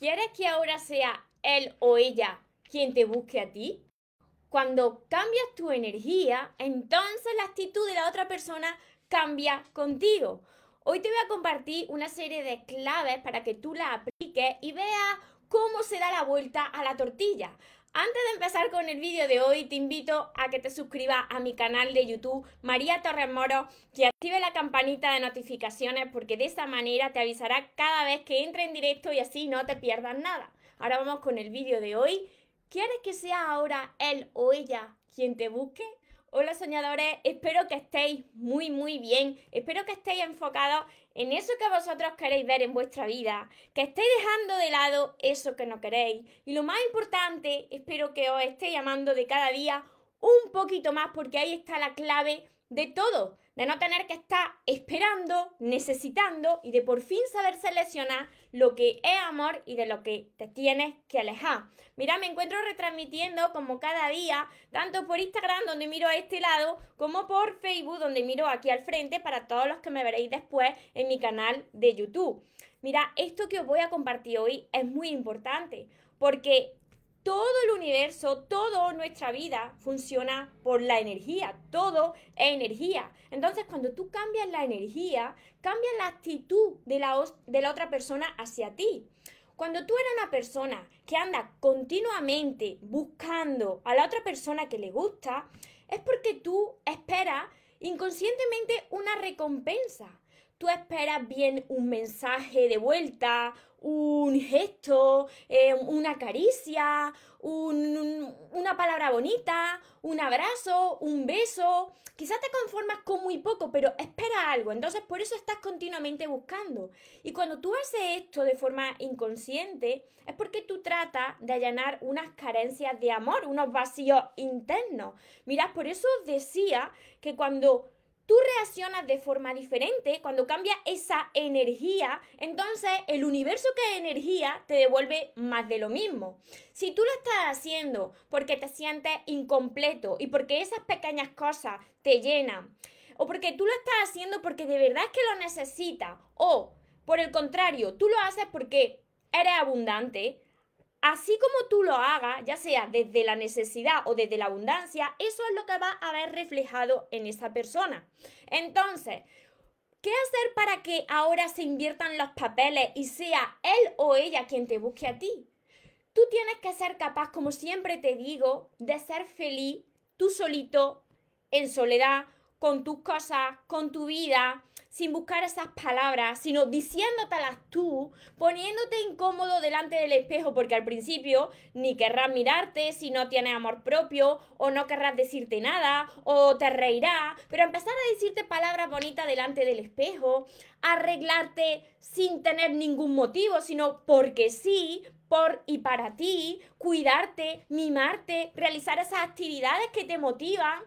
¿Quieres que ahora sea él o ella quien te busque a ti? Cuando cambias tu energía, entonces la actitud de la otra persona cambia contigo. Hoy te voy a compartir una serie de claves para que tú la apliques y veas cómo se da la vuelta a la tortilla. Antes de empezar con el vídeo de hoy, te invito a que te suscribas a mi canal de YouTube, María Torres Moro, que active la campanita de notificaciones porque de esa manera te avisará cada vez que entre en directo y así no te pierdas nada. Ahora vamos con el vídeo de hoy. ¿Quieres que sea ahora él o ella quien te busque? Hola soñadores, espero que estéis muy muy bien, espero que estéis enfocados en eso que vosotros queréis ver en vuestra vida, que estéis dejando de lado eso que no queréis. Y lo más importante, espero que os estéis llamando de cada día un poquito más porque ahí está la clave de todo, de no tener que estar esperando, necesitando y de por fin saber seleccionar lo que es amor y de lo que te tienes que alejar. Mira, me encuentro retransmitiendo como cada día, tanto por Instagram donde miro a este lado, como por Facebook donde miro aquí al frente para todos los que me veréis después en mi canal de YouTube. Mira, esto que os voy a compartir hoy es muy importante porque todo el universo, toda nuestra vida funciona por la energía, todo es energía. Entonces, cuando tú cambias la energía, cambia la actitud de la, de la otra persona hacia ti. Cuando tú eres una persona que anda continuamente buscando a la otra persona que le gusta, es porque tú esperas inconscientemente una recompensa. Tú esperas bien un mensaje de vuelta, un gesto, eh, una caricia, una palabra bonita, un abrazo, un beso. Quizás te conformas con muy poco, pero espera algo. Entonces, por eso estás continuamente buscando. Y cuando tú haces esto de forma inconsciente, es porque tú tratas de allanar unas carencias de amor, unos vacíos internos. Mirad, por eso decía que cuando tú reaccionas de forma diferente, cuando cambia esa energía, entonces el universo que es energía te devuelve más de lo mismo. Si tú lo estás haciendo porque te sientes incompleto y porque esas pequeñas cosas te llenan, o porque tú lo estás haciendo porque de verdad es que lo necesitas, o por el contrario, tú lo haces porque eres abundante, Así como tú lo hagas, ya sea desde la necesidad o desde la abundancia, eso es lo que va a ver reflejado en esa persona. Entonces, ¿qué hacer para que ahora se inviertan los papeles y sea él o ella quien te busque a ti? Tú tienes que ser capaz, como siempre te digo, de ser feliz tú solito, en soledad, con tus cosas, con tu vida, sin buscar esas palabras, sino diciéndotelas tú, poniéndote incómodo delante del espejo, porque al principio ni querrás mirarte si no tienes amor propio, o no querrás decirte nada, o te reirá, pero empezar a decirte palabras bonitas delante del espejo, arreglarte sin tener ningún motivo, sino porque sí, por y para ti, cuidarte, mimarte, realizar esas actividades que te motivan.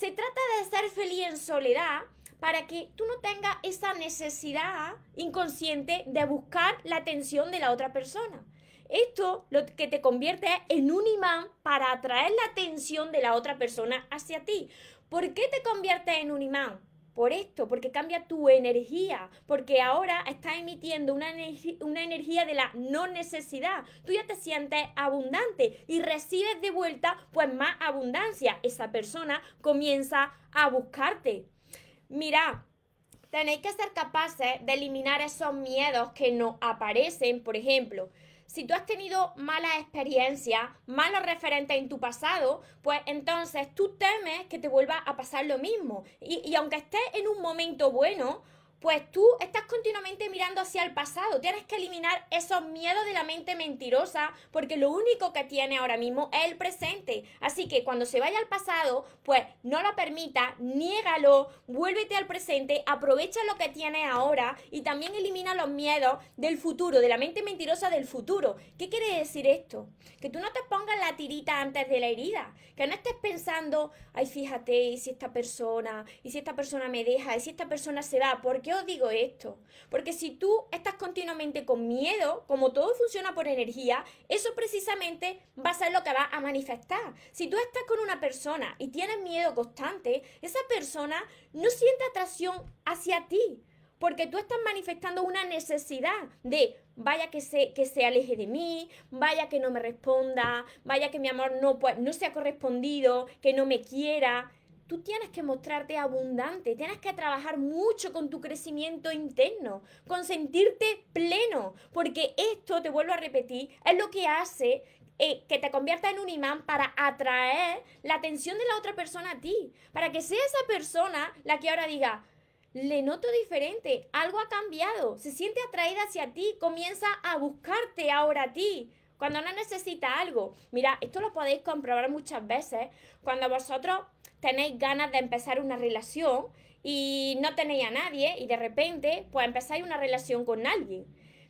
Se trata de ser feliz en soledad para que tú no tengas esa necesidad inconsciente de buscar la atención de la otra persona. Esto lo que te convierte en un imán para atraer la atención de la otra persona hacia ti. ¿Por qué te conviertes en un imán? Por esto, porque cambia tu energía, porque ahora estás emitiendo una, energía de la no necesidad. Tú ya te sientes abundante y recibes de vuelta pues más abundancia. Esa persona comienza a buscarte. Mira, tenéis que ser capaces de eliminar esos miedos que nos aparecen, por ejemplo. Si tú has tenido malas experiencias, malos referentes en tu pasado, pues entonces tú temes que te vuelva a pasar lo mismo. Y, y aunque estés en un momento bueno, pues tú estás continuamente mirando hacia el pasado. Tienes que eliminar esos miedos de la mente mentirosa porque lo único que tiene ahora mismo es el presente. Así que cuando se vaya al pasado, pues no lo permita, niégalo, vuélvete al presente, aprovecha lo que tienes ahora y también elimina los miedos del futuro, de la mente mentirosa del futuro. ¿Qué quiere decir esto? Que tú no te pongas la tirita antes de la herida, que no estés pensando, ay, fíjate, y si esta persona, y si esta persona me deja, y si esta persona se va, porque os digo esto? Porque si tú estás continuamente con miedo, como todo funciona por energía, eso precisamente va a ser lo que va a manifestar. Si tú estás con una persona y tienes miedo constante, esa persona no siente atracción hacia ti. porque tú estás manifestando una necesidad de vaya que se, que se aleje de mí, vaya que no me responda, vaya que mi amor no, no sea correspondido, que no me quiera. Tú tienes que mostrarte abundante, tienes que trabajar mucho con tu crecimiento interno, con sentirte pleno, porque esto, te vuelvo a repetir, es lo que hace eh, que te convierta en un imán para atraer la atención de la otra persona a ti, para que sea esa persona la que ahora diga, le noto diferente, algo ha cambiado, se siente atraída hacia ti, comienza a buscarte ahora a ti. Cuando no necesita algo. Mira, esto lo podéis comprobar muchas veces cuando vosotros tenéis ganas de empezar una relación y no tenéis a nadie y de repente pues empezáis una relación con alguien.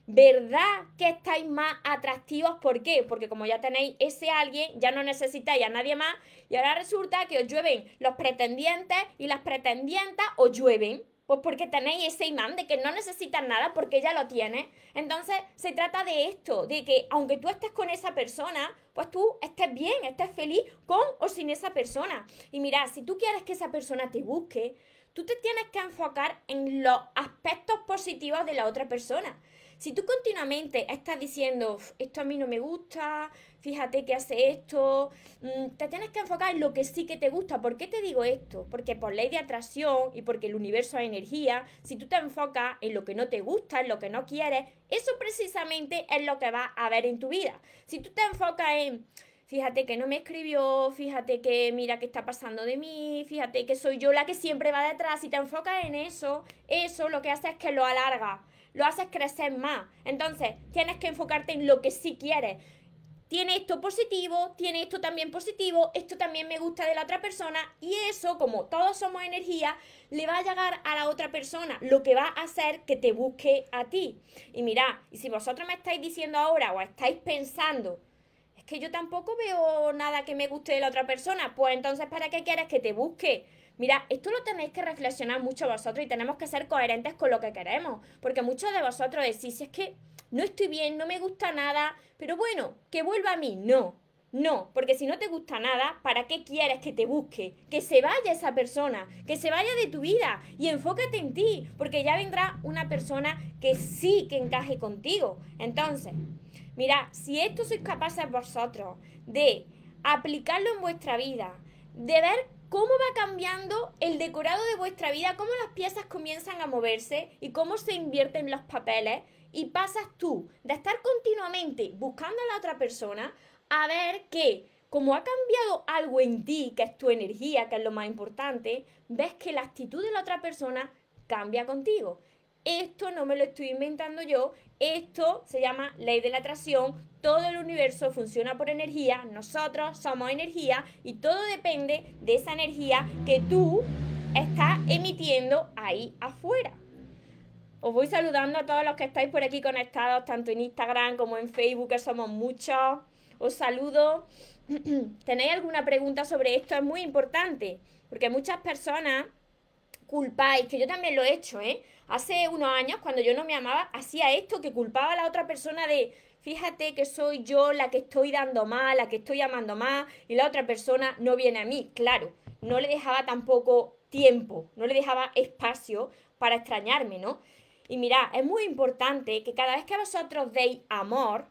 ¿Verdad que estáis más atractivos? ¿Por qué? Porque como ya tenéis ese alguien, ya no necesitáis a nadie más y ahora resulta que os llueven los pretendientes y las pretendientas os llueven. Pues porque tenéis ese imán de que no necesitas nada porque ya lo tienes. Entonces se trata de esto, de que aunque tú estés con esa persona, pues tú estés bien, estés feliz con o sin esa persona. Y mira, si tú quieres que esa persona te busque, tú te tienes que enfocar en los aspectos positivos de la otra persona. Si tú continuamente estás diciendo, esto a mí no me gusta, fíjate que hace esto, mm, te tienes que enfocar en lo que sí que te gusta. ¿Por qué te digo esto? Porque por ley de atracción y porque el universo es energía, si tú te enfocas en lo que no te gusta, en lo que no quieres, eso precisamente es lo que vas a ver en tu vida. Si tú te enfocas en fíjate que no me escribió, fíjate que mira qué está pasando de mí, fíjate que soy yo la que siempre va detrás, si te enfocas en eso, eso lo que hace es que lo alarga lo haces crecer más. Entonces, tienes que enfocarte en lo que sí quieres. Tiene esto positivo, tiene esto también positivo, esto también me gusta de la otra persona y eso, como todos somos energía, le va a llegar a la otra persona, lo que va a hacer que te busque a ti. Y mira, y si vosotros me estáis diciendo ahora o estáis pensando, es que yo tampoco veo nada que me guste de la otra persona, pues entonces ¿para qué quieres que te busque? Mira, esto lo tenéis que reflexionar mucho vosotros y tenemos que ser coherentes con lo que queremos. Porque muchos de vosotros decís, es que no estoy bien, no me gusta nada, pero bueno, que vuelva a mí. No, no, porque si no te gusta nada, ¿para qué quieres que te busque? Que se vaya esa persona, que se vaya de tu vida y enfócate en ti, porque ya vendrá una persona que sí que encaje contigo. Entonces, mira, si esto sois capaces vosotros de aplicarlo en vuestra vida, de ver cómo va cambiando el decorado de vuestra vida, cómo las piezas comienzan a moverse y cómo se invierten los papeles y pasas tú de estar continuamente buscando a la otra persona a ver que como ha cambiado algo en ti, que es tu energía, que es lo más importante, ves que la actitud de la otra persona cambia contigo. Esto no me lo estoy inventando yo, esto se llama ley de la atracción, todo el universo funciona por energía, nosotros somos energía y todo depende de esa energía que tú estás emitiendo ahí afuera. Os voy saludando a todos los que estáis por aquí conectados, tanto en Instagram como en Facebook, que somos muchos. Os saludo. ¿Tenéis alguna pregunta sobre esto? Es muy importante, porque muchas personas culpáis, que yo también lo he hecho, ¿eh? Hace unos años, cuando yo no me amaba, hacía esto, que culpaba a la otra persona de, fíjate que soy yo la que estoy dando más, la que estoy amando más, y la otra persona no viene a mí. Claro, no le dejaba tampoco tiempo, no le dejaba espacio para extrañarme, ¿no? Y mira, es muy importante que cada vez que vosotros deis amor,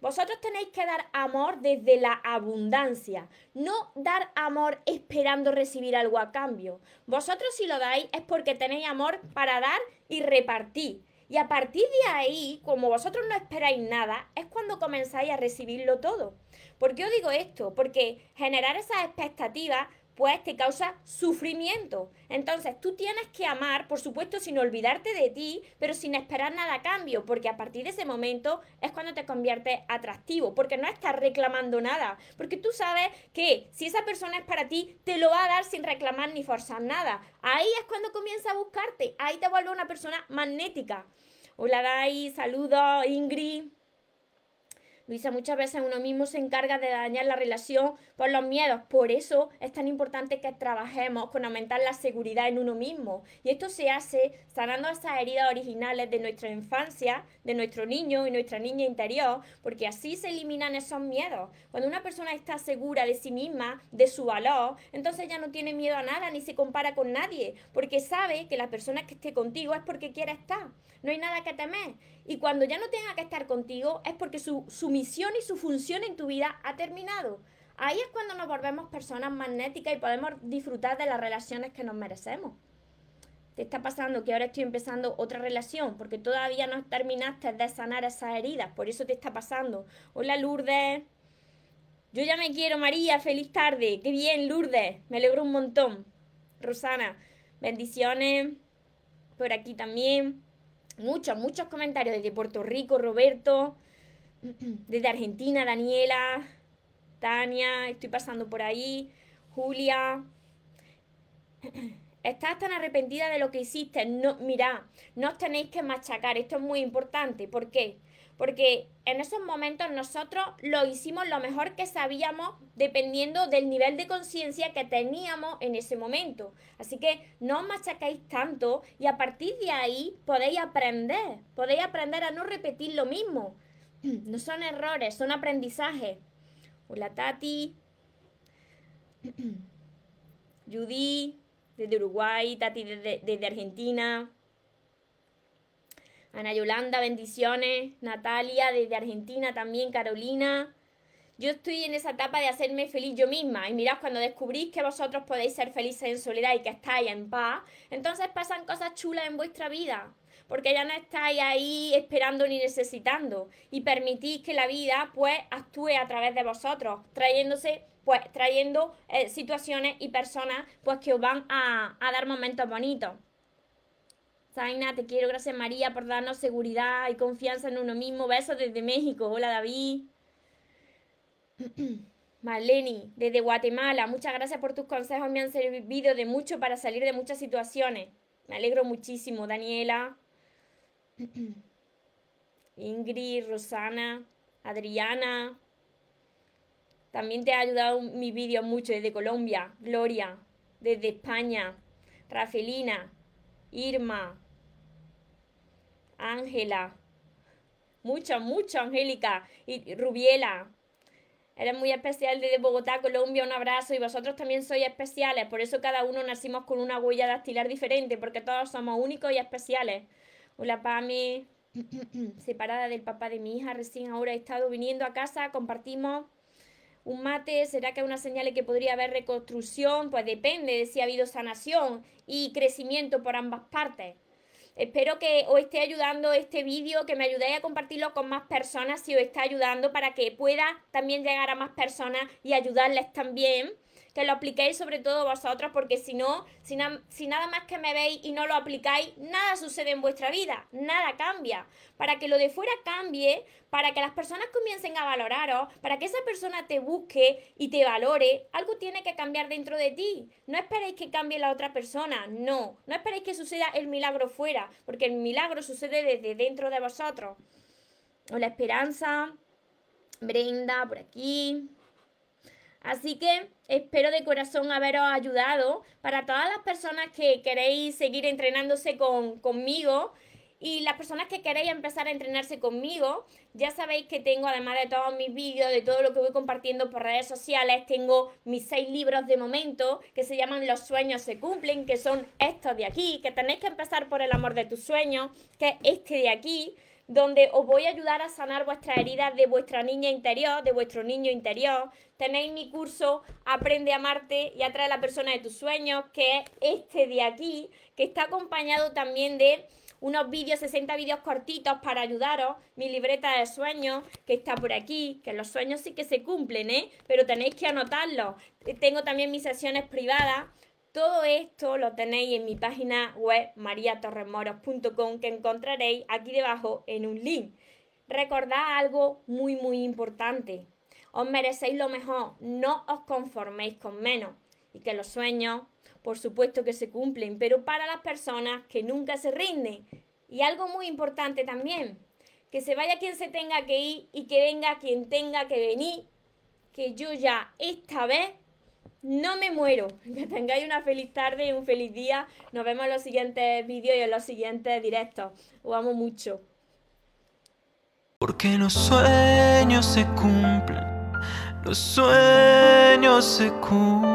vosotros tenéis que dar amor desde la abundancia, no dar amor esperando recibir algo a cambio. Vosotros si lo dais es porque tenéis amor para dar y repartir. Y a partir de ahí, como vosotros no esperáis nada, es cuando comenzáis a recibirlo todo. ¿Por qué os digo esto? Porque generar esas expectativas pues te causa sufrimiento. Entonces tú tienes que amar, por supuesto, sin olvidarte de ti, pero sin esperar nada a cambio, porque a partir de ese momento es cuando te conviertes atractivo, porque no estás reclamando nada, porque tú sabes que si esa persona es para ti, te lo va a dar sin reclamar ni forzar nada. Ahí es cuando comienza a buscarte, ahí te vuelve una persona magnética. Hola Dai, saludos Ingrid. Luisa, muchas veces uno mismo se encarga de dañar la relación por los miedos. Por eso es tan importante que trabajemos con aumentar la seguridad en uno mismo. Y esto se hace sanando esas heridas originales de nuestra infancia, de nuestro niño y nuestra niña interior, porque así se eliminan esos miedos. Cuando una persona está segura de sí misma, de su valor, entonces ya no tiene miedo a nada ni se compara con nadie, porque sabe que la persona que esté contigo es porque quiere estar. No hay nada que temer. Y cuando ya no tenga que estar contigo es porque su, su misión y su función en tu vida ha terminado. Ahí es cuando nos volvemos personas magnéticas y podemos disfrutar de las relaciones que nos merecemos. Te está pasando que ahora estoy empezando otra relación porque todavía no terminaste de sanar esas heridas, por eso te está pasando. Hola Lourdes. Yo ya me quiero, María, feliz tarde. Qué bien, Lourdes. Me alegro un montón. Rosana, bendiciones. Por aquí también. Muchos, muchos comentarios desde Puerto Rico, Roberto. Desde Argentina, Daniela, Tania, estoy pasando por ahí, Julia. Estás tan arrepentida de lo que hiciste. No, mira, no os tenéis que machacar. Esto es muy importante. ¿Por qué? Porque en esos momentos nosotros lo hicimos lo mejor que sabíamos dependiendo del nivel de conciencia que teníamos en ese momento. Así que no os machacáis tanto y a partir de ahí podéis aprender. Podéis aprender a no repetir lo mismo. No son errores, son aprendizajes. Hola Tati. Judy, desde Uruguay. Tati, desde, desde Argentina. Ana Yolanda, bendiciones. Natalia, desde Argentina también. Carolina. Yo estoy en esa etapa de hacerme feliz yo misma. Y mirad, cuando descubrís que vosotros podéis ser felices en soledad y que estáis en paz, entonces pasan cosas chulas en vuestra vida porque ya no estáis ahí esperando ni necesitando y permitís que la vida pues actúe a través de vosotros, trayéndose pues trayendo eh, situaciones y personas pues que os van a, a dar momentos bonitos. Zaina, te quiero, gracias María por darnos seguridad y confianza en uno mismo. Besos desde México. Hola David. Marleni, desde Guatemala, muchas gracias por tus consejos, me han servido de mucho para salir de muchas situaciones. Me alegro muchísimo, Daniela. Ingrid, Rosana, Adriana. También te ha ayudado mi vídeo mucho desde Colombia. Gloria, desde España. Rafelina, Irma, Ángela. Mucho, mucho, Angélica. Y Rubiela. Eres muy especial desde Bogotá, Colombia. Un abrazo. Y vosotros también sois especiales. Por eso cada uno nacimos con una huella dactilar diferente. Porque todos somos únicos y especiales. Hola Pame, separada del papá de mi hija, recién ahora he estado viniendo a casa, compartimos un mate, ¿será que hay una señal de que podría haber reconstrucción? Pues depende de si ha habido sanación y crecimiento por ambas partes. Espero que os esté ayudando este vídeo, que me ayudéis a compartirlo con más personas si os está ayudando para que pueda también llegar a más personas y ayudarles también que lo apliquéis sobre todo vosotros, porque si no, si, nada más que me veis y no lo aplicáis, nada sucede en vuestra vida, nada cambia. Para que lo de fuera cambie, para que las personas comiencen a valoraros, para que esa persona te busque y te valore, algo tiene que cambiar dentro de ti. No esperéis que cambie la otra persona, no. No esperéis que suceda el milagro fuera, porque el milagro sucede desde dentro de vosotros. O la esperanza, Brenda, por aquí. Así que espero de corazón haberos ayudado. Para todas las personas que queréis seguir entrenándose conmigo y las personas que queréis empezar a entrenarse conmigo, ya sabéis que tengo, además de todos mis vídeos, de todo lo que voy compartiendo por redes sociales, tengo mis seis libros de momento que se llaman Los sueños se cumplen, que son estos de aquí, que tenéis que empezar por el amor de tus sueños, que es este de aquí donde os voy a ayudar a sanar vuestras heridas de vuestra niña interior, de vuestro niño interior. Tenéis mi curso Aprende a amarte y atrae a la persona de tus sueños, que es este de aquí, que está acompañado también de unos vídeos, 60 vídeos cortitos para ayudaros, mi libreta de sueños, que está por aquí, que los sueños sí que se cumplen, ¿eh? Pero tenéis que anotarlos. Tengo también mis sesiones privadas todo esto lo tenéis en mi página web mariatorremoros.com que encontraréis aquí debajo en un link. Recordad algo muy muy importante. Os merecéis lo mejor, no os conforméis con menos. Y que los sueños, por supuesto que se cumplen, pero para las personas que nunca se rinden. Y algo muy importante también, que se vaya quien se tenga que ir y que venga quien tenga que venir, que yo ya esta vez no me muero. Que tengáis una feliz tarde y un feliz día. Nos vemos en los siguientes vídeos y en los siguientes directos. Os amo mucho. Porque los sueños se cumplen, los sueños se cumplen.